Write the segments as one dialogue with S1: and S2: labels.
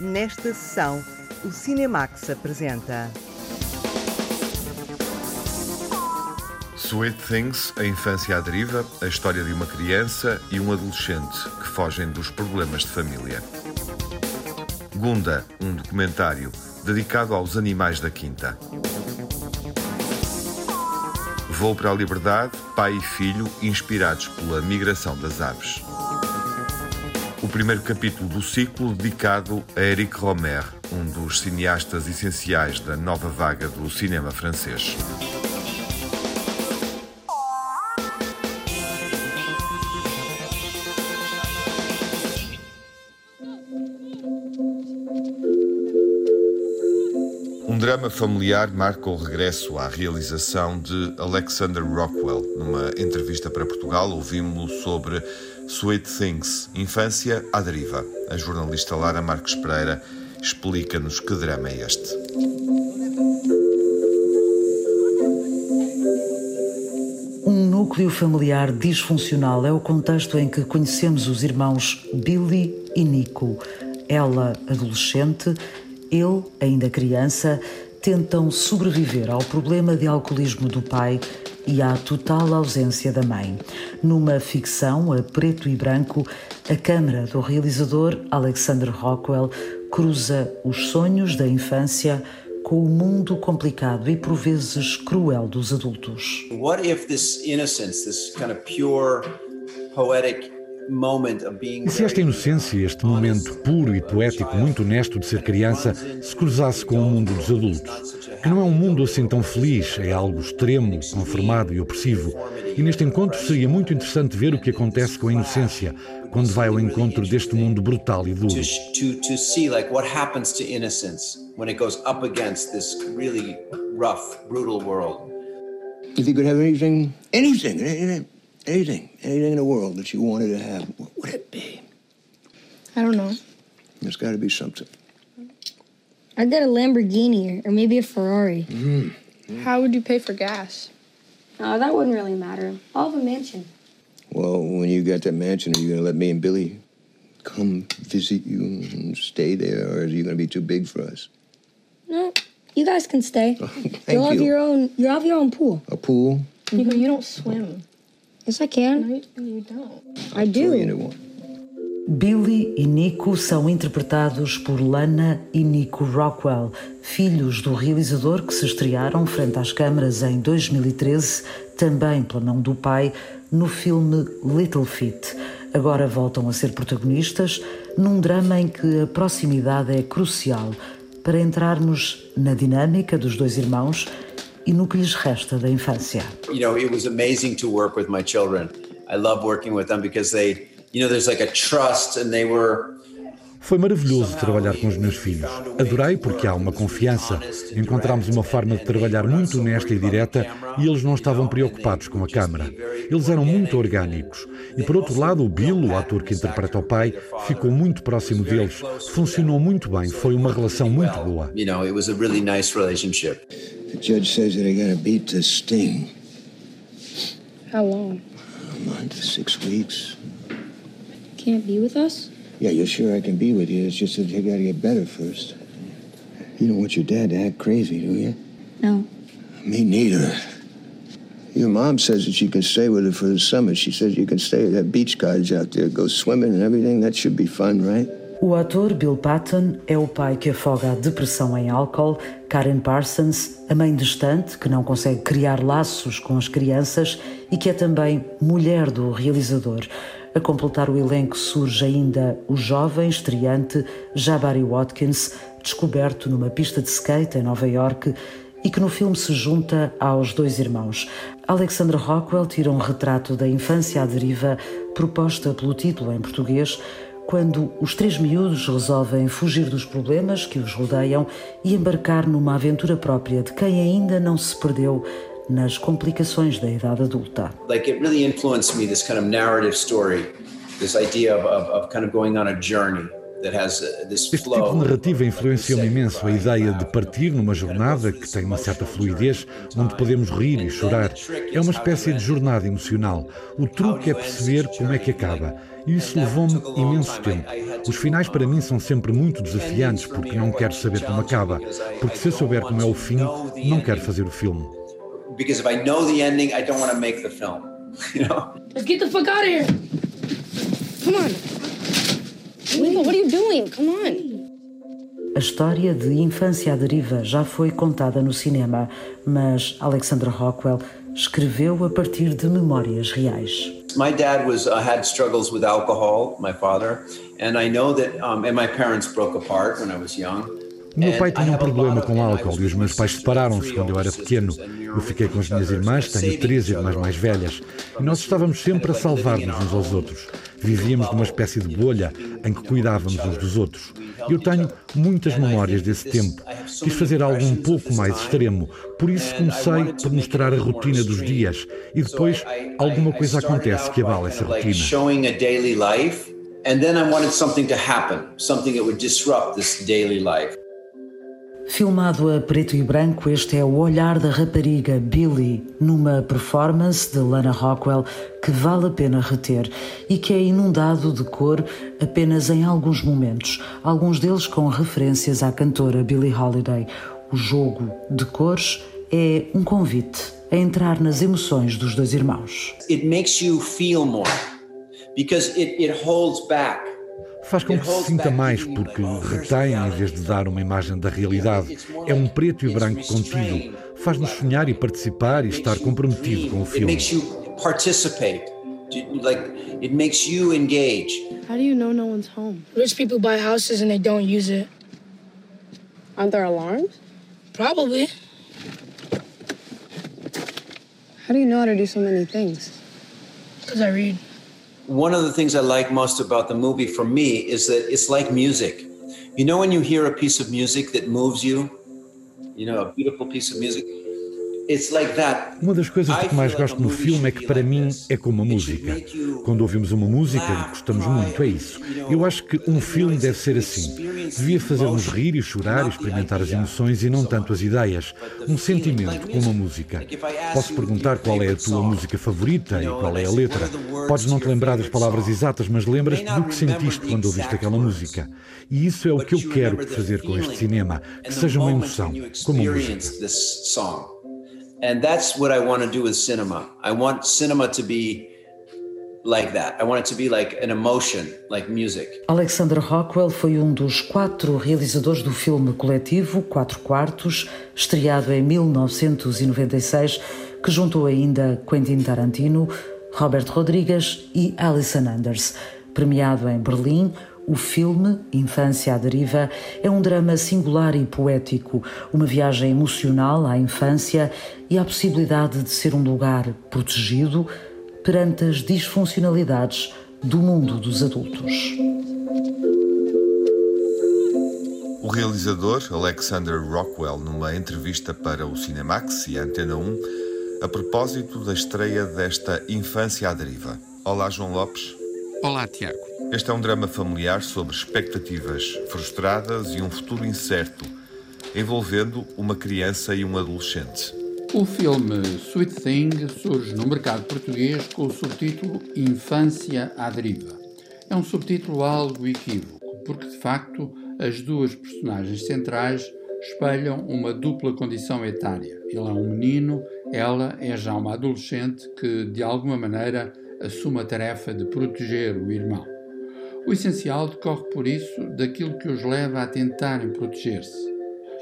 S1: Nesta sessão, o Cinemax apresenta.
S2: Sweet Things, a infância à deriva, a história de uma criança e um adolescente que fogem dos problemas de família. Gunda, um documentário dedicado aos animais da quinta. Voo para a Liberdade, pai e filho inspirados pela migração das aves. O primeiro capítulo do ciclo dedicado a Eric Romer, um dos cineastas essenciais da nova vaga do cinema francês. Um drama familiar marca o regresso à realização de Alexander Rockwell. Numa entrevista para Portugal, ouvimos-lo sobre Sweet Things, Infância à Deriva. A jornalista Lara Marques Pereira explica-nos que drama é este.
S3: Um núcleo familiar disfuncional é o contexto em que conhecemos os irmãos Billy e Nico. Ela, adolescente, ele, ainda criança, tentam sobreviver ao problema de alcoolismo do pai e à total ausência da mãe. Numa ficção a preto e branco, a câmara do realizador Alexander Rockwell cruza os sonhos da infância com o mundo complicado e por vezes cruel dos adultos.
S4: What if this innocence, this kind of pure poetic
S5: e se esta inocência, este momento puro e poético, muito honesto de ser criança, se cruzasse com o mundo dos adultos? Que não é um mundo assim tão feliz, é algo extremo, conformado e opressivo. E neste encontro seria muito interessante ver o que acontece com a inocência quando vai ao encontro deste mundo brutal e duro.
S6: If you could have anything, anything, anything Anything, anything in the world that you wanted to have, what would it be?
S7: I don't know.
S6: There's got to be something.
S7: I'd get a Lamborghini or maybe a Ferrari.
S6: Mm.
S8: How would you pay for gas?
S9: Oh, that wouldn't really matter. I'll have a mansion.
S6: Well, when you get that mansion, are you going to let me and Billy come visit you and stay there, or are you going to be too big for us?
S7: No, you guys can stay.
S6: Oh, thank
S7: you'll have
S6: you.
S7: your own. You'll have your own pool.
S6: A pool?
S8: Nico, you don't swim.
S7: Yes, I can.
S8: No, you, you don't.
S7: I
S6: Throw you
S7: do.
S6: into one.
S3: Billy e Nico são interpretados por Lana e Nico Rockwell, filhos do realizador que se estrearam frente às câmaras em 2013, também pela mão do pai, no filme Little Feat. Agora voltam a ser protagonistas num drama em que a proximidade é crucial para entrarmos na dinâmica dos dois irmãos e no que lhes resta da infância.
S4: You know, it was amazing to work with my children. I love working with them because they, you know, there's like a trust and they were
S5: Foi maravilhoso trabalhar com os meus filhos. Adorei porque há uma confiança. Encontramos uma forma de trabalhar muito honesta e direta e eles não estavam preocupados com a câmara. Eles eram muito orgânicos. E por outro lado, o Bill, o ator que interpreta o pai, ficou muito próximo deles. Funcionou muito bem. Foi uma relação muito boa.
S4: you know, it was a really nice relationship.
S6: The judge says that I got to beat this sting.
S8: How long?
S6: A month, six weeks.
S7: Can't be with us.
S6: Yeah, you're sure I can be with you. It's just that you got to get better first. You don't want your dad to act crazy, do you?
S7: No.
S6: Me neither. Your mom says that you can stay with her for the summer. She says you can stay at that beach cottage out there, go swimming and everything. That should be fun, right?
S3: O ator Bill Patton é o pai que afoga a depressão em álcool, Karen Parsons, a mãe distante que não consegue criar laços com as crianças e que é também mulher do realizador. A completar o elenco surge ainda o jovem estreante Jabari Watkins, descoberto numa pista de skate em Nova York e que no filme se junta aos dois irmãos. Alexander Rockwell tira um retrato da infância à deriva proposta pelo título em português, quando os três miúdos resolvem fugir dos problemas que os rodeiam e embarcar numa aventura própria de quem ainda não se perdeu nas complicações da idade adulta.
S4: Like it really influenced me, this kind of narrative story, this idea of, of, of kind of going on a journey. Uh,
S5: este tipo de narrativa influenciou-me imenso a ideia de partir numa jornada que tem uma certa fluidez, onde podemos rir e chorar. É uma espécie de jornada emocional. O truque é perceber como é que acaba. E isso levou-me imenso tempo. Os finais para mim são sempre muito desafiantes porque não quero saber como acaba. Porque se eu souber como é o fim, não quero fazer o filme.
S4: Because if I know the ending, I don't want to make the film. You know?
S8: Let's get the fuck out of here. Come on. Linda, what are you doing? Come on.
S3: A história de Infância à Deriva já foi contada no cinema, mas Alexandra Rockwell escreveu a partir de memórias reais.
S4: My dad was uh, had struggles with alcohol, my father, and I know that um, and my parents broke apart when I was young.
S5: O meu pai tinha um problema com álcool e os meus pais separaram-se quando eu era pequeno. Eu fiquei com as minhas irmãs, tenho três irmãs mais velhas, e nós estávamos sempre a salvar-nos uns aos outros. Vivíamos numa espécie de bolha em que cuidávamos uns dos outros. Eu tenho muitas memórias desse tempo. Quis fazer algo um pouco mais extremo, por isso comecei por mostrar a rotina dos dias e depois alguma coisa acontece que abala essa rotina.
S4: And then I wanted something to happen, something that would disrupt this daily life.
S3: Filmado a preto e branco, este é o olhar da rapariga Billy numa performance de Lana Rockwell que vale a pena reter e que é inundado de cor apenas em alguns momentos, alguns deles com referências à cantora Billie Holiday. O jogo de cores é um convite a entrar nas emoções dos dois irmãos.
S4: It makes you feel more because it, it holds back
S5: faz com que se sinta mais, porque retém em vez de dar uma imagem da realidade. É um preto e branco contido. Faz-nos sonhar e participar e estar comprometido com o filme.
S8: Like it makes you engage. How do you know no one's home? Rich people buy houses and they don't use it. Aren't there alarms? Probably. How do you know how to do so many things? Because I read
S4: one of the things I like most about the movie for me is that it's like music. You know, when you hear a piece of music that moves you, you know, a beautiful piece of music,
S5: Uma das coisas que mais gosto no filme é que para mim é como a música. Quando ouvimos uma música, gostamos muito, é isso. Eu acho que um filme deve ser assim. Devia fazer-nos rir e chorar e experimentar as emoções e não tanto as ideias. Um sentimento, como a música. Posso perguntar qual é a tua música favorita e qual é a letra. Podes não te lembrar das palavras exatas, mas lembras-te do que sentiste quando ouviste aquela música. E isso é o que eu quero fazer com este cinema, que seja uma emoção, como a música.
S4: And that's what I want to do with cinema. I want cinema to be like that. I want it to be like an emotion, like music.
S3: Alexander Rockwell foi um dos quatro realizadores do filme coletivo Quatro Quartos, estreado em 1996, que juntou ainda Quentin Tarantino, Robert Rodrigues e Alison Anders. Premiado em Berlim, o filme, Infância à Deriva, é um drama singular e poético, uma viagem emocional à infância e à possibilidade de ser um lugar protegido perante as disfuncionalidades do mundo dos adultos.
S2: O realizador Alexander Rockwell, numa entrevista para o Cinemax e a Antena 1, a propósito da estreia desta Infância à Deriva. Olá, João Lopes.
S10: Olá, Tiago.
S2: Este é um drama familiar sobre expectativas frustradas e um futuro incerto, envolvendo uma criança e um adolescente.
S10: O filme Sweet Thing surge no mercado português com o subtítulo Infância à Deriva. É um subtítulo algo equívoco, porque de facto as duas personagens centrais espelham uma dupla condição etária. Ele é um menino, ela é já uma adolescente que, de alguma maneira, assume a tarefa de proteger o irmão. O essencial decorre, por isso, daquilo que os leva a tentarem proteger-se,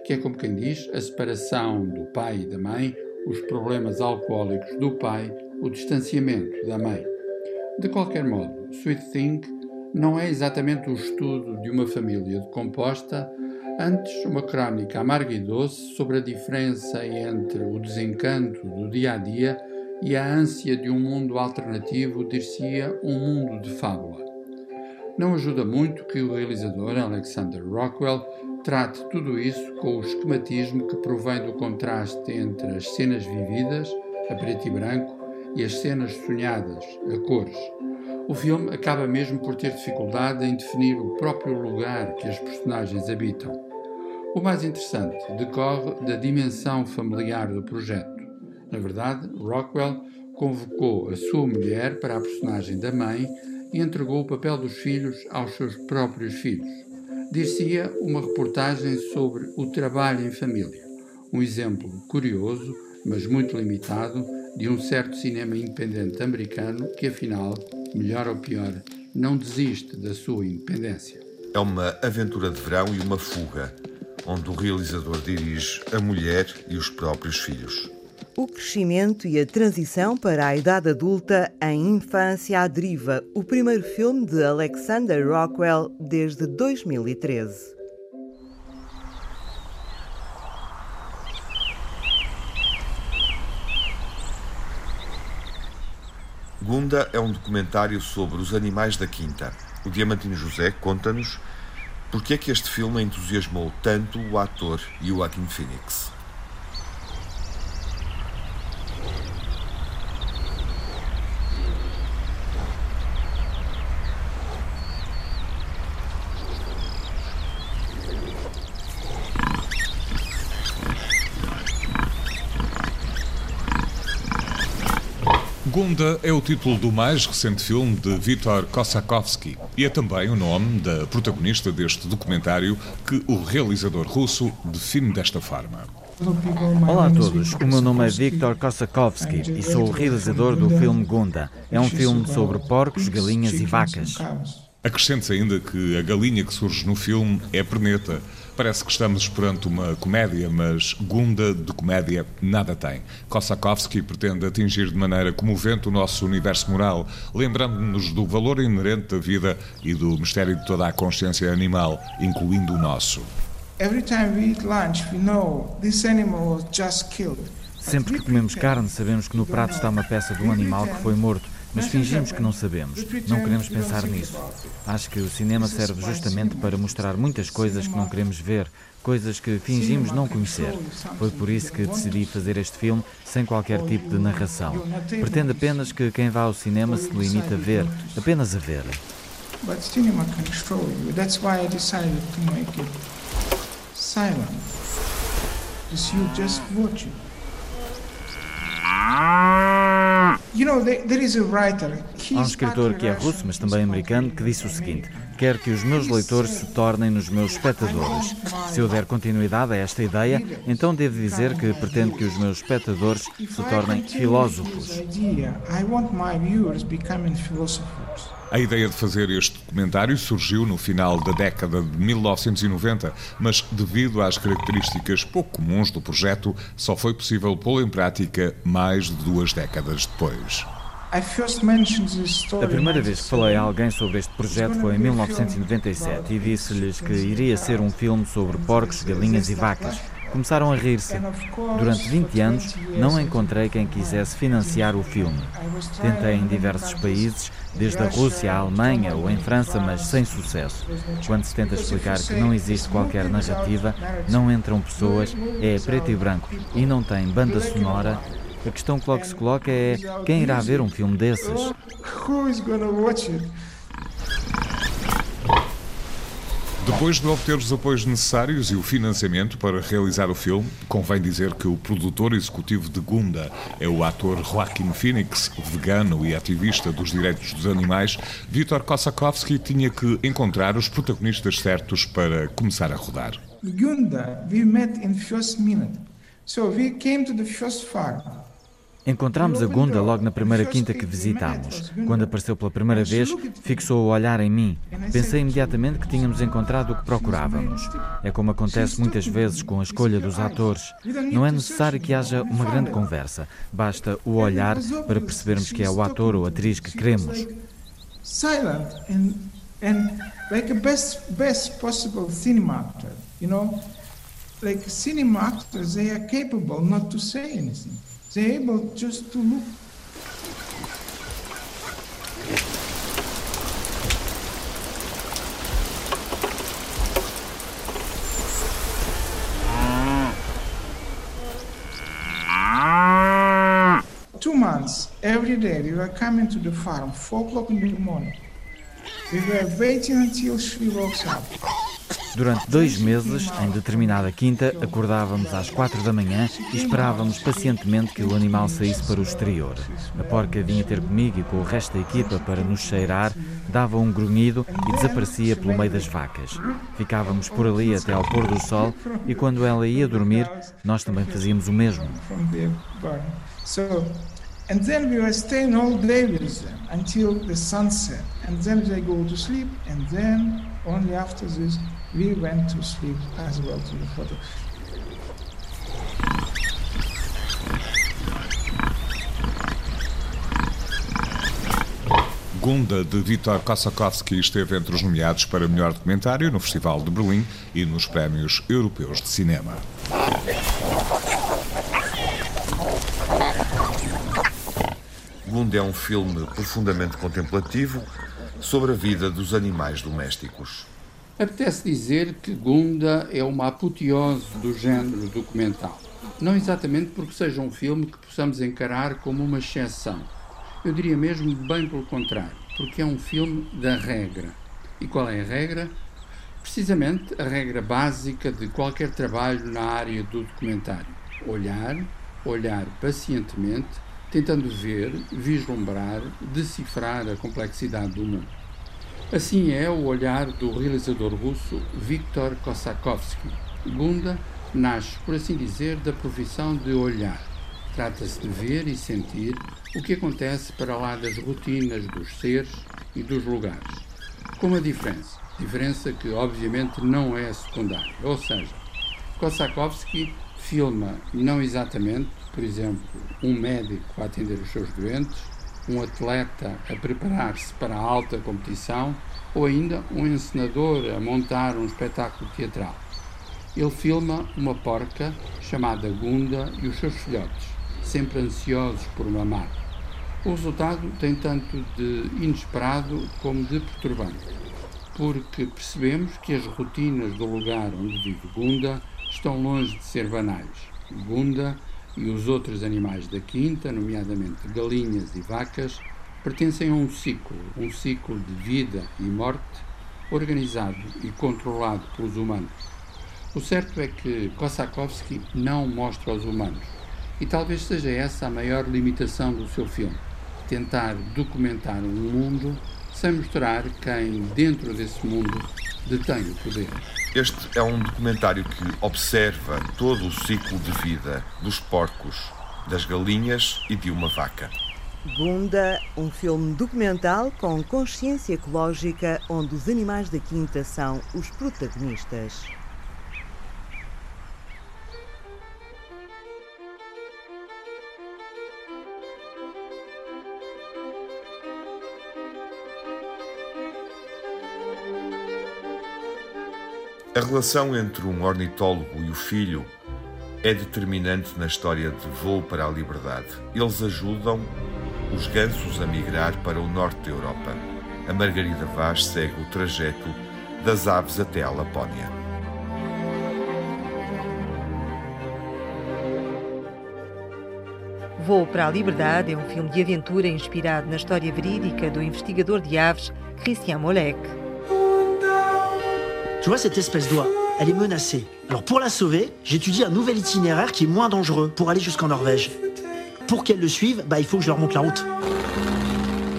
S10: que é, como quem diz, a separação do pai e da mãe, os problemas alcoólicos do pai, o distanciamento da mãe. De qualquer modo, Sweet Thing não é exatamente o estudo de uma família decomposta, antes uma crónica amarga e doce sobre a diferença entre o desencanto do dia a dia e a ânsia de um mundo alternativo, dir-se-ia um mundo de fábula. Não ajuda muito que o realizador Alexander Rockwell trate tudo isso com o esquematismo que provém do contraste entre as cenas vividas, a preto e branco, e as cenas sonhadas, a cores. O filme acaba mesmo por ter dificuldade em definir o próprio lugar que as personagens habitam. O mais interessante decorre da dimensão familiar do projeto. Na verdade, Rockwell convocou a sua mulher para a personagem da mãe e entregou o papel dos filhos aos seus próprios filhos. Dir-se-ia uma reportagem sobre o trabalho em família, um exemplo curioso, mas muito limitado, de um certo cinema independente americano que, afinal, melhor ou pior, não desiste da sua independência.
S2: É uma aventura de verão e uma fuga, onde o realizador dirige a mulher e os próprios filhos.
S1: O crescimento e a transição para a idade adulta em Infância à Deriva, o primeiro filme de Alexander Rockwell desde 2013.
S2: Gunda é um documentário sobre os animais da quinta. O Diamantino José conta-nos porque é que este filme entusiasmou tanto o ator Joaquin Phoenix.
S11: Gunda é o título do mais recente filme de Vítor Kosakovsky e é também o nome da protagonista deste documentário que o realizador russo define desta forma.
S12: Olá a todos, o meu nome é Viktor Kosakovsky e sou o realizador do filme Gunda. É um filme sobre porcos, galinhas e vacas.
S11: Acrescente-se ainda que a galinha que surge no filme é perneta. Parece que estamos perante uma comédia, mas Gunda de comédia nada tem. Kosakovsky pretende atingir de maneira comovente o nosso universo moral, lembrando-nos do valor inerente da vida e do mistério de toda a consciência animal, incluindo o nosso.
S12: Sempre que comemos carne, sabemos que no prato está uma peça de um animal que foi morto mas fingimos que não sabemos. Não queremos pensar nisso. Acho que o cinema serve justamente para mostrar muitas coisas que não queremos ver, coisas que fingimos não conhecer. Foi por isso que decidi fazer este filme sem qualquer tipo de narração. Pretendo apenas que quem vá ao cinema se limite a ver, apenas a ver. But cinema you just watch it. Há um escritor que é russo, mas também americano, que disse o seguinte: Quero que os meus leitores se tornem nos meus espectadores. Se eu der continuidade a esta ideia, então devo dizer que pretendo que os meus espectadores se tornem filósofos.
S11: A ideia de fazer este documentário surgiu no final da década de 1990, mas devido às características pouco comuns do projeto, só foi possível pô-lo em prática mais de duas décadas depois.
S12: A primeira vez que falei a alguém sobre este projeto foi em 1997 e disse-lhes que iria ser um filme sobre porcos, galinhas e vacas. Começaram a rir-se. Durante 20 anos não encontrei quem quisesse financiar o filme. Tentei em diversos países, desde a Rússia à Alemanha ou em França, mas sem sucesso. Quando se tenta explicar que não existe qualquer narrativa, não entram pessoas, é preto e branco e não tem banda sonora, a questão que logo se coloca é quem irá ver um filme desses?
S11: Depois de obter os apoios necessários e o financiamento para realizar o filme, convém dizer que o produtor executivo de Gunda é o ator Joaquin Phoenix, vegano e ativista dos direitos dos animais. Viktor Kosakovsky tinha que encontrar os protagonistas certos para começar a rodar.
S12: Gunda, we met in first minute. So we came to the first farm. Encontramos a Gunda logo na primeira quinta que visitámos. Quando apareceu pela primeira vez, fixou o olhar em mim. Pensei imediatamente que tínhamos encontrado o que procurávamos. É como acontece muitas vezes com a escolha dos atores. Não é necessário que haja uma grande conversa. Basta o olhar para percebermos que é o ator ou atriz que queremos. Actor, like cinema actors, they are capable not to say anything. Just to look. Two months, every
S13: every day we were coming to the farm, 4 o'clock in the morning. We were waiting until she wakes up.
S12: Durante dois meses, em determinada quinta, acordávamos às quatro da manhã e esperávamos pacientemente que o animal saísse para o exterior. A porca vinha ter comigo e com o resto da equipa para nos cheirar, dava um grunhido e desaparecia pelo meio das vacas. Ficávamos por ali até ao pôr do sol e quando ela ia dormir, nós também fazíamos o mesmo.
S13: And then we were staying all day with them until the sunset. And then they go to sleep, and then only after this we went to sleep as well to the photo.
S11: Gunda, de Vitor Kosakowski, esteve entre os nomeados para melhor documentário no Festival de Berlim e nos Prémios Europeus de Cinema.
S2: Gunda é um filme profundamente contemplativo sobre a vida dos animais domésticos.
S10: Apetece dizer que Gunda é uma apoteose do género documental. Não exatamente porque seja um filme que possamos encarar como uma exceção. Eu diria mesmo bem pelo contrário, porque é um filme da regra. E qual é a regra? Precisamente a regra básica de qualquer trabalho na área do documentário: olhar, olhar pacientemente tentando ver, vislumbrar, decifrar a complexidade do mundo. Assim é o olhar do realizador russo Viktor Kosakovsky. Gunda nasce, por assim dizer, da profissão de olhar. Trata-se de ver e sentir o que acontece para lá das rotinas dos seres e dos lugares. Com uma diferença, diferença que obviamente não é secundária, ou seja, Kosakovsky filma não exatamente por exemplo, um médico a atender os seus doentes, um atleta a preparar-se para a alta competição ou ainda um encenador a montar um espetáculo teatral. Ele filma uma porca chamada Gunda e os seus filhotes, sempre ansiosos por mamar. O resultado tem tanto de inesperado como de perturbante, porque percebemos que as rotinas do lugar onde vive Gunda estão longe de ser banais. Gunda e os outros animais da quinta, nomeadamente galinhas e vacas, pertencem a um ciclo, um ciclo de vida e morte, organizado e controlado pelos humanos. O certo é que Kossakovsky não mostra os humanos, e talvez seja essa a maior limitação do seu filme: tentar documentar um mundo sem mostrar quem, dentro desse mundo, detém o poder.
S2: Este é um documentário que observa todo o ciclo de vida dos porcos, das galinhas e de uma vaca.
S1: Gunda, um filme documental com consciência ecológica onde os animais da quinta são os protagonistas.
S2: A relação entre um ornitólogo e o filho é determinante na história de Voo para a Liberdade. Eles ajudam os gansos a migrar para o norte da Europa. A Margarida Vaz segue o trajeto das aves até a Lapónia.
S1: Voo para a Liberdade é um filme de aventura inspirado na história verídica do investigador de aves Christian Molek.
S14: Tu vois cette espèce d'oie Elle est menacée. Alors pour la sauver, j'étudie un nouvel itinéraire qui est moins dangereux pour aller jusqu'en Norvège. Pour qu'elle le suive, bah, il faut que je leur montre la route.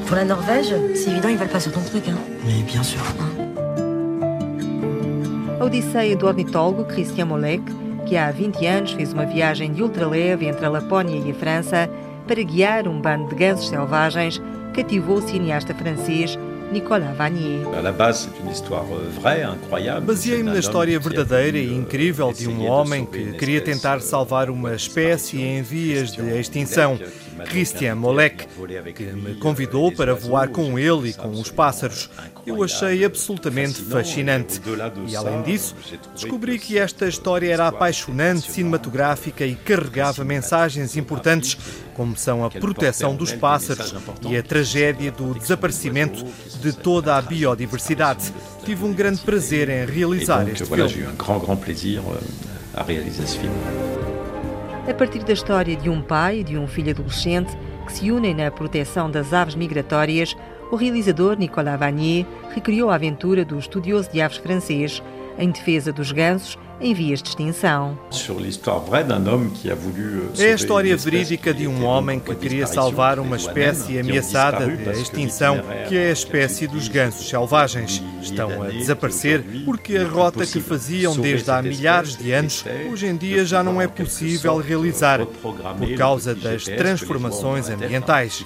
S15: Pour la Norvège, c'est évident, ils veulent pas sur ton truc. Hein.
S14: Mais bien sûr.
S1: Odisseia do ornitólogo Christian Molek, que há 20 anos fez uma viagem de ultraleve entre a Lapónia e a França para guiar um bando de gansos selvagens, cativou o cineasta francês Nicolas Vanier.
S16: Euh, Baseei-me na história verdadeira e incrível de um homem que queria tentar salvar uma espécie em vias de extinção. Christian Molek, que me convidou para voar com ele e com os pássaros. Eu achei absolutamente fascinante. E além disso, descobri que esta história era apaixonante, cinematográfica e carregava mensagens importantes, como são a proteção dos pássaros e a tragédia do desaparecimento de toda a biodiversidade. Tive um grande prazer em realizar este filme.
S1: A partir da história de um pai e de um filho adolescente que se unem na proteção das aves migratórias, o realizador Nicolas Vanier recriou a aventura do estudioso de aves francês em defesa dos gansos em vias de extinção.
S16: Euh, é a história verídica de um homem que queria salvar uma espécie ameaçada de extinção, que é a espécie dos gansos selvagens. Estão a desaparecer porque a rota que faziam desde há milhares de anos hoje em dia já não é possível realizar por causa das transformações ambientais.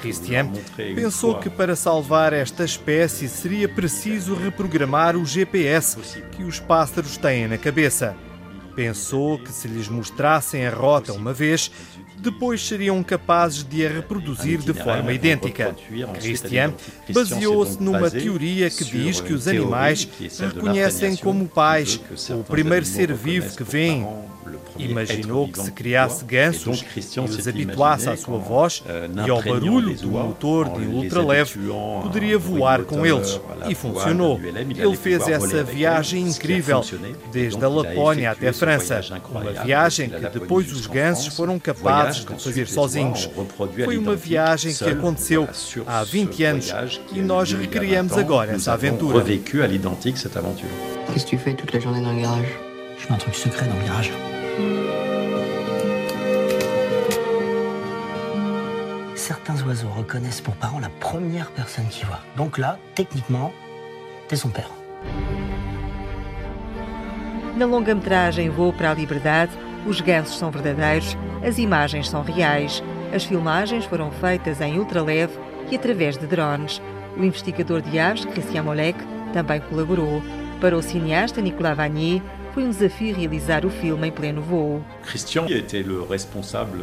S16: Christian pensou que para salvar esta espécie seria preciso reprogramar o GPS que os pássaros têm na cabeça. Pensou que se lhes mostrassem a rota uma vez, depois seriam capazes de a reproduzir de forma idêntica. Christian baseou-se numa teoria que diz que os animais reconhecem como pais o primeiro ser vivo que vêem Imaginou que se criasse gansos e os habituasse à sua voz e ao barulho do motor de ultraleve, poderia voar com eles. E funcionou. Ele fez essa viagem incrível, desde a Lapónia até a França. Uma viagem que depois os gansos foram capazes de fazer sozinhos. Foi uma viagem que aconteceu há 20 anos e nós recriamos agora essa aventura.
S17: Qu'est-ce que tu fais toute la journée dans le garage Je fais un truc secret dans le garage. Certains oiseaux reconnaissent pour parent la première personne qu'ils voient. Donc là, techniquement, t'es son père.
S1: Na longa-metragem Voo para a Liberdade, os gansos são verdadeiros, as imagens são reais. As filmagens foram feitas em ultraleve e através de drones. O investigador de aves, Christian Molek, também colaborou. Para o cineasta Nicolas Vanier, foi um desafio realizar o filme em pleno voo.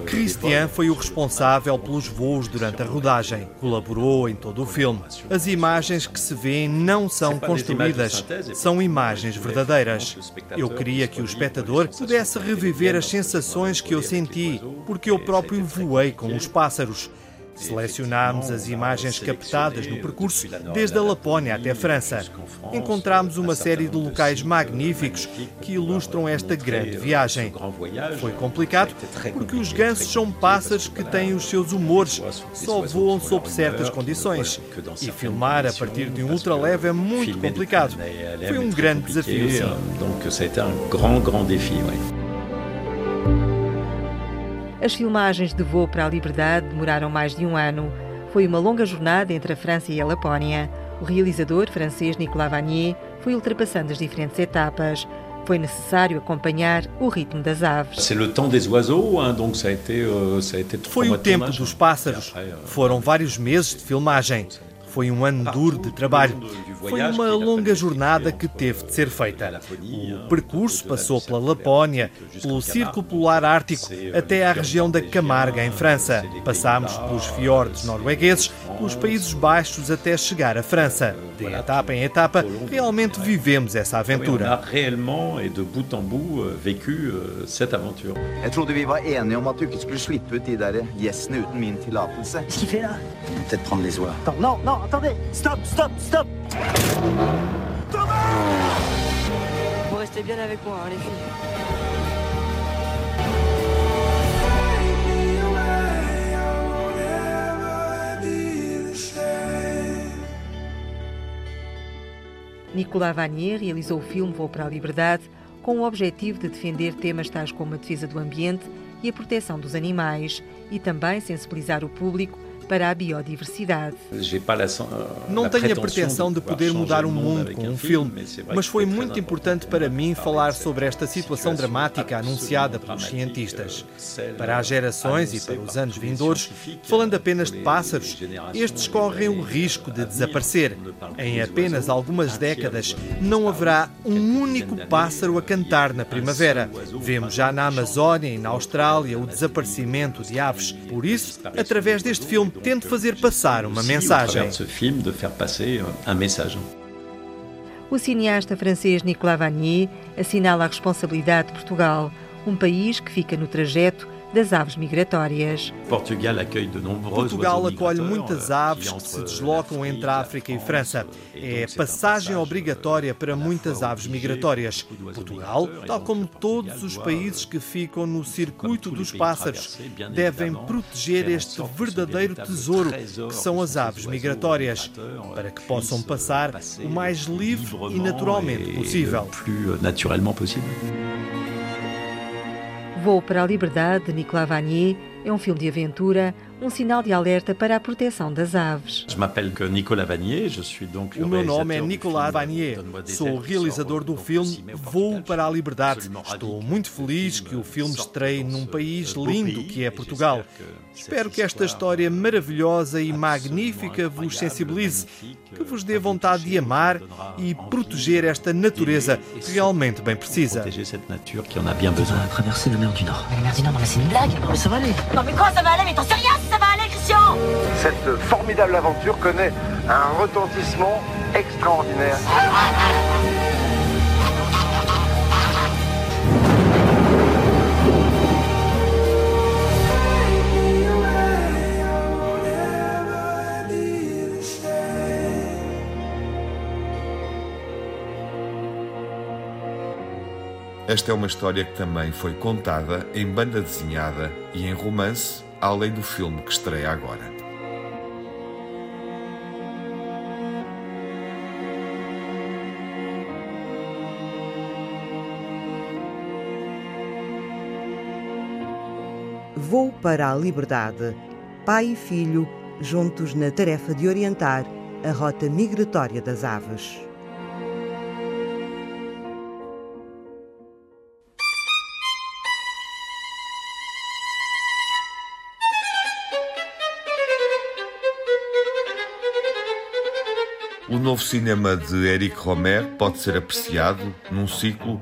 S16: Christian foi o responsável pelos voos durante a rodagem. Colaborou em todo o filme. As imagens que se vêem não são construídas, são imagens verdadeiras. Eu queria que o espectador pudesse reviver as sensações que eu senti, porque eu próprio voei com os pássaros. Selecionámos as imagens captadas no percurso desde a Lapónia até a França. Encontramos uma série de locais magníficos que ilustram esta grande viagem. Foi complicado porque os gansos são pássaros que têm os seus humores, só voam sob certas condições. E filmar a partir de um ultraleve é muito complicado. Foi um grande desafio, sim.
S1: As filmagens de Voo para a Liberdade demoraram mais de um ano. Foi uma longa jornada entre a França e a Lapónia. O realizador francês Nicolas Vanier foi ultrapassando as diferentes etapas. Foi necessário acompanhar o ritmo das aves.
S18: Euh,
S16: foi o tempo dos pássaros. Euh, Foram vários meses de filmagem. Foi um ano duro de trabalho. Foi uma longa jornada que teve de ser feita. O percurso passou pela Lapónia, pelo Círculo Polar Ártico, até à região da Camarga, em França. Passámos pelos fiordes noruegueses, pelos Países Baixos até chegar à França. De etapa em etapa, realmente vivemos essa aventura.
S18: réellement et de bout en bout euh, vécu euh, cette aventure.
S19: Jeg trodde vi var enige om at du ikke skulle slippe ut de der gjessene uten min tillatelse.
S17: Qu'est-ce qu'il fait là
S19: Peut-être prendre les oies.
S17: Attends, non, attendez Stop, stop, stop Thomas Vous restez bien avec moi, hein, les filles.
S1: Nicolas Vanier realizou o filme Vou para a Liberdade com o objetivo de defender temas tais como a defesa do ambiente e a proteção dos animais e também sensibilizar o público para a biodiversidade.
S16: Não tenho a pretensão de poder mudar o mundo com um filme, mas foi muito importante para mim falar sobre esta situação dramática anunciada pelos cientistas. Para as gerações e para os anos vindouros, falando apenas de pássaros, estes correm o risco de desaparecer. Em apenas algumas décadas, não haverá um único pássaro a cantar na primavera. Vemos já na Amazónia e na Austrália o desaparecimento de aves. Por isso, através deste filme, tente fazer passar uma mensagem.
S1: O cineasta francês Nicolas Vanier assinala a responsabilidade de Portugal, um país que fica no trajeto das aves migratórias.
S16: Portugal acolhe muitas aves que se deslocam entre a África e França. É passagem obrigatória para muitas aves migratórias. Portugal, tal como todos os países que ficam no circuito dos pássaros, devem proteger este verdadeiro tesouro que são as aves migratórias, para que possam passar o mais livre e naturalmente possível.
S1: Voo para a Liberdade, de Nicolas Vanier, é um filme de aventura, um sinal de alerta para a proteção das aves.
S16: O meu nome é Nicolas Vanier, sou o realizador do filme Voo para a Liberdade. Estou muito feliz que o filme estreie num país lindo que é Portugal. Espero que esta história maravilhosa e magnífica vos sensibilize, que vos dê vontade de amar e proteger esta natureza que realmente bem precisa.
S15: Traverser la mer du Nord. Mais la mer du Nord, non mais c'est une blague. Non mais ça va aller. Non mais quoi ça va aller Mais t'en sais rien si ça va aller, Christian
S20: Cette formidable aventure connaît un retentissement extraordinaire.
S2: Esta é uma história que também foi contada em banda desenhada e em romance, além do filme que estreia agora.
S21: Vou para a liberdade. Pai e filho, juntos na tarefa de orientar a rota migratória das aves.
S2: O novo cinema de Éric Romer pode ser apreciado num ciclo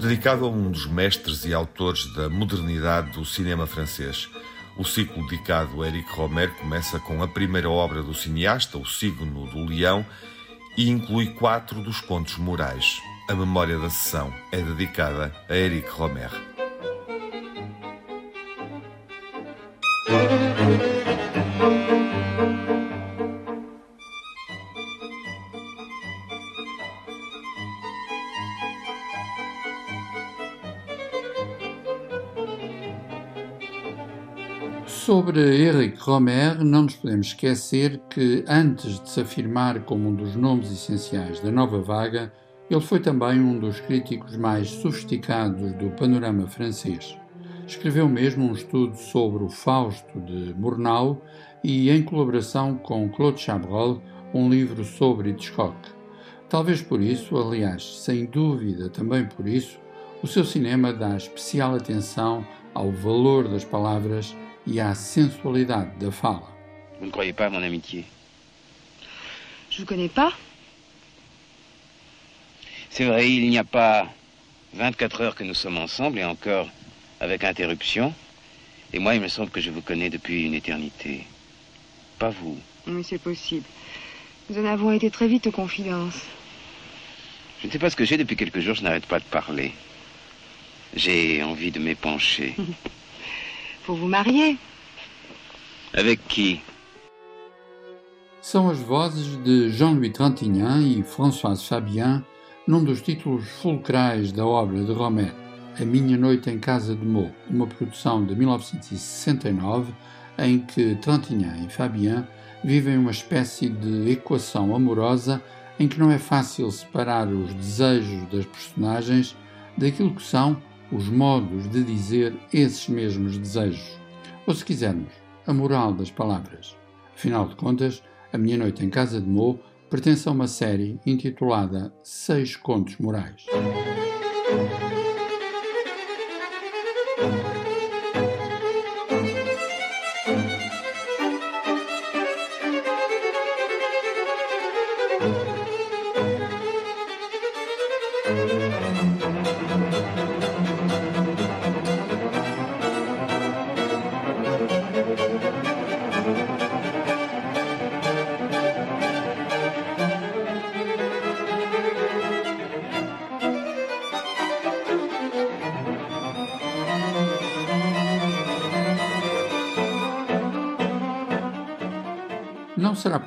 S2: dedicado a um dos mestres e autores da modernidade do cinema francês. O ciclo dedicado a Éric Romer começa com a primeira obra do cineasta, O Signo do Leão, e inclui quatro dos pontos morais. A memória da sessão é dedicada a Éric Romer.
S10: Romer, não nos podemos esquecer que, antes de se afirmar como um dos nomes essenciais da nova vaga, ele foi também um dos críticos mais sofisticados do panorama francês. Escreveu mesmo um estudo sobre o Fausto de Murnau e, em colaboração com Claude Chabrol, um livro sobre Hitchcock. Talvez por isso, aliás, sem dúvida também por isso, o seu cinema dá especial atenção ao valor das palavras e à sensualidade da fala.
S22: Vous ne croyez pas à mon amitié?
S23: Je vous connais pas.
S22: C'est vrai, il n'y a pas 24 heures que nous sommes ensemble et encore avec interruption. Et moi, il me semble que je vous connais depuis une éternité. Pas vous.
S23: Oui, c'est possible. Nous en avons été très vite aux confidences.
S22: Je ne sais pas ce que j'ai depuis quelques jours, je n'arrête pas de parler. J'ai envie de m'épancher.
S23: Pour vous marier.
S22: Avec qui
S10: São as vozes de Jean-Louis Trintignant e Françoise Fabien num dos títulos fulcrais da obra de Romer, A Minha Noite em Casa de Meaux, uma produção de 1969 em que Trintignant e Fabien vivem uma espécie de equação amorosa em que não é fácil separar os desejos das personagens daquilo que são os modos de dizer esses mesmos desejos. Ou, se quisermos, a moral das palavras. Afinal de contas, A Minha Noite em Casa de Mo pertence a uma série intitulada Seis Contos Morais.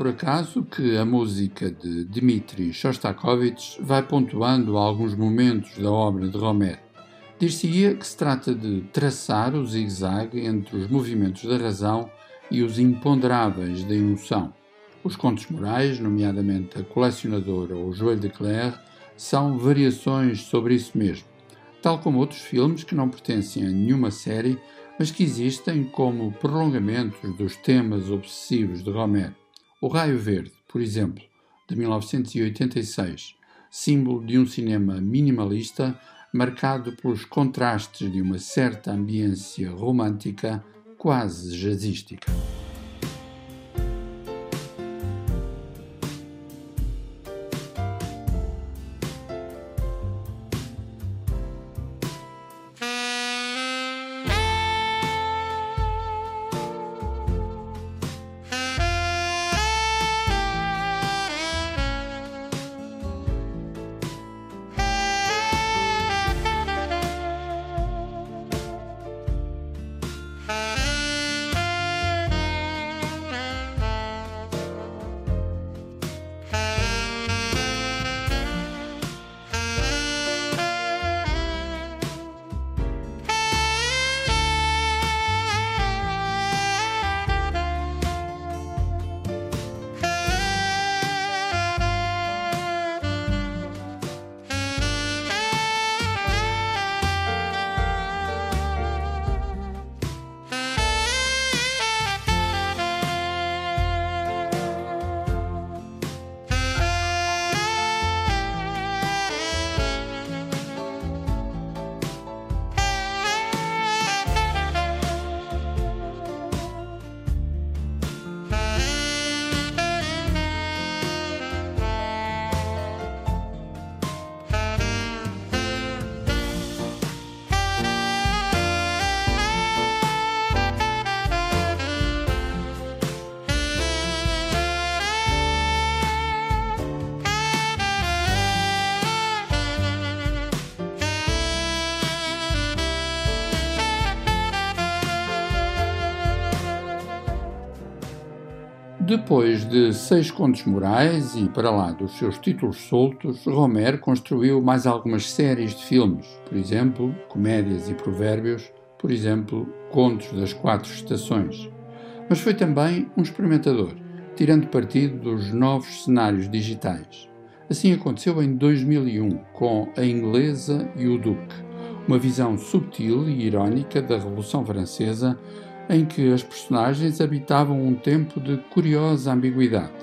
S10: Por acaso que a música de Dmitri Shostakovich vai pontuando alguns momentos da obra de Romer. Dir-se-ia que se trata de traçar o zigue-zague entre os movimentos da razão e os imponderáveis da emoção. Os contos morais, nomeadamente A Colecionadora ou O Joelho de Claire, são variações sobre isso mesmo, tal como outros filmes que não pertencem a nenhuma série, mas que existem como prolongamentos dos temas obsessivos de Romer. O Raio Verde, por exemplo, de 1986, símbolo de um cinema minimalista marcado pelos contrastes de uma certa ambiência romântica quase jazzística. Depois de seis contos morais e para lá dos seus títulos soltos, Romer construiu mais algumas séries de filmes, por exemplo, comédias e provérbios, por exemplo, Contos das Quatro Estações. Mas foi também um experimentador, tirando partido dos novos cenários digitais. Assim aconteceu em 2001 com A Inglesa e o Duque, uma visão subtil e irónica da Revolução Francesa em que as personagens habitavam um tempo de curiosa ambiguidade.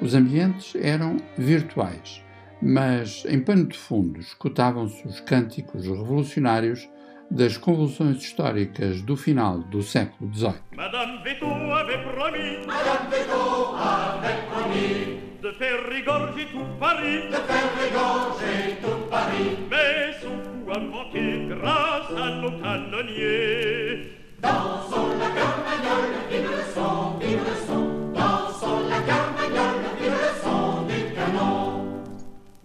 S10: Os ambientes eram virtuais, mas em pano de fundo escutavam-se os cânticos revolucionários das convulsões históricas do final do século XVIII. Madame Veto avait promis, Madame Veto avait promis de faire rigorger tout Paris, de faire rigorger tout Paris, mais son coup a manqué grâce à nos canonniers. Dansons la carmagnole, vive le son, vive le son. Dansons la carmagnole, vive le son du canon.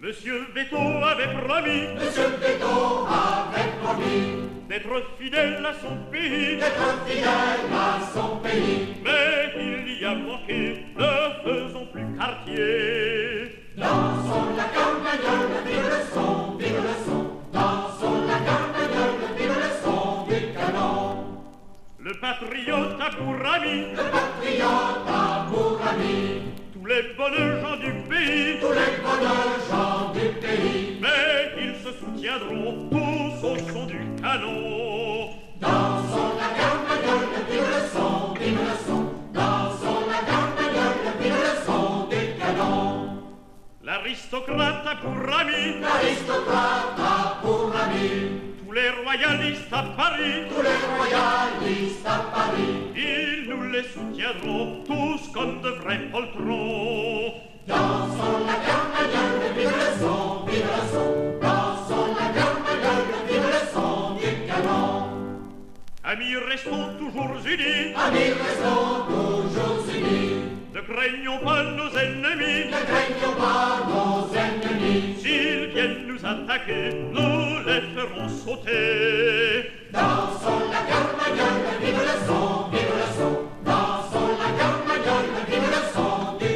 S10: Monsieur Veto avait promis, Monsieur Veto avait promis d'être fidèle à son pays, d'être fidèle à son pays. Mais il y a manqué, ne faisons plus quartier. Dansons la le patriote a pour ami, tous les bonnes gens du pays, tous les bonnes gens du pays, mais ils se soutiendront tous au son du canon. Dansons la carmagnole, vive le son, vive le son, dansons la carmagnole, vive le son du canon. L'aristocrate a pour ami, l'aristocrate a pour ami, tous les royalistes à Paris, tous les royalistes à Paris, ils nous les soutiendront tous comme de vrais poltrons. Dansons la carmagnole, vive le son, vive le son. Dansons la carmagnole, vive le son du canon. Amis, restons toujours unis. Amis, restons toujours unis. Ne craignons pas nos ennemis. Ne craignons pas nos ennemis. S'ils viennent nous attaquer, nous les ferons sauter. Dansons la carmagnole, vive le son, vive le son. Dansons la carmagnole, vive le son du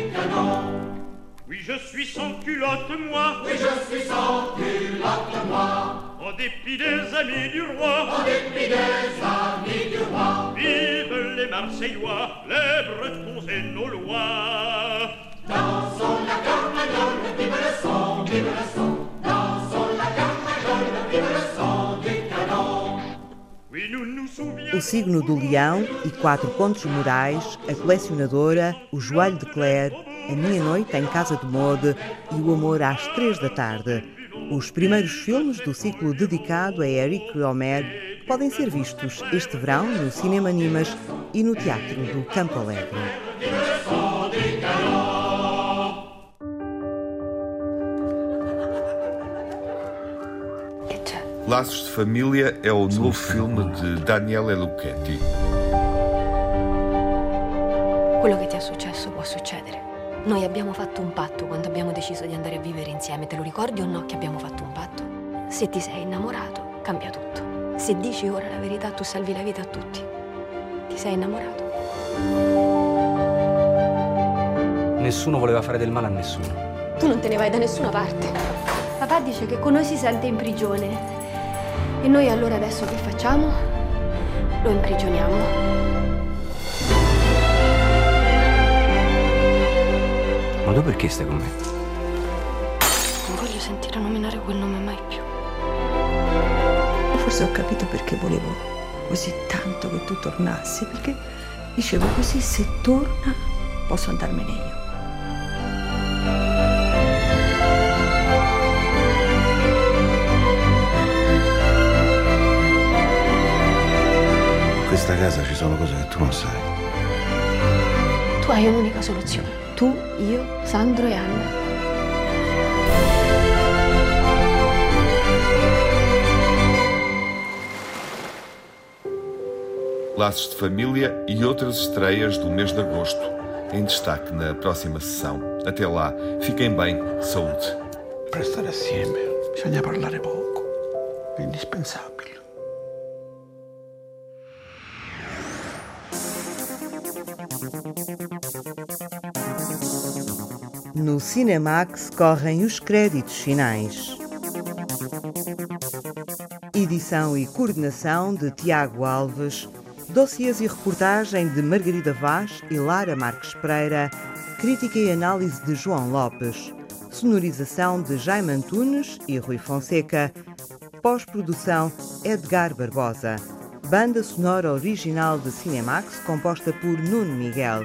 S24: je suis sans culotte, moi.
S25: Oui, je suis sans culotte, moi.
S24: En dépit des amis du roi.
S25: En dépit des amis du roi.
S24: Vive les Marseillois, les Bretons et nos lois.
S25: Dansons la carmagnole, vive le son, vive le son. Dansons la carmagnole, vive le son du canon.
S21: O signo do leão e quatro contos morais, a colecionadora, o joelho de Claire, a minha noite em casa de mode e o amor às três da tarde. Os primeiros filmes do ciclo dedicado a Eric Romer podem ser vistos este verão no Cinema Nimas e no Teatro do Campo Alegre.
S2: Laços de Família é o novo filme de Daniele Lucchetti.
S26: Quello che ti è successo può succedere. Noi abbiamo fatto un patto quando abbiamo deciso di andare a vivere insieme. Te lo ricordi o no che abbiamo fatto un patto? Se ti sei innamorato, cambia tutto. Se dici ora la verità, tu salvi la vita a tutti. Ti sei innamorato?
S27: Nessuno voleva fare del male a nessuno.
S26: Tu non te ne vai da nessuna parte. Papà dice che con noi si sente in prigione. E noi allora adesso che facciamo? Lo imprigioniamo.
S27: Ma tu perché stai con me?
S26: Non voglio sentire nominare quel nome mai più.
S28: Forse ho capito perché volevo così tanto che tu tornassi, perché dicevo così se torna posso andarmene io.
S29: In questa casa ci sono cose che tu non sai.
S26: Tu hai un'unica soluzione. Tu, io, Sandro e Anna.
S2: Laços de Família e outras estreias do mês de agosto, em destaque na próxima sessão. Até lá, fiquem bem, saúde.
S29: Per stare assieme bisogna parlare poco, è indispensabile.
S21: No Cinemax correm os créditos finais. Edição e coordenação de Tiago Alves, dossiês e reportagem de Margarida Vaz e Lara Marques Pereira, crítica e análise de João Lopes, sonorização de Jaime Antunes e Rui Fonseca, pós-produção Edgar Barbosa, banda sonora original de Cinemax composta por Nuno Miguel.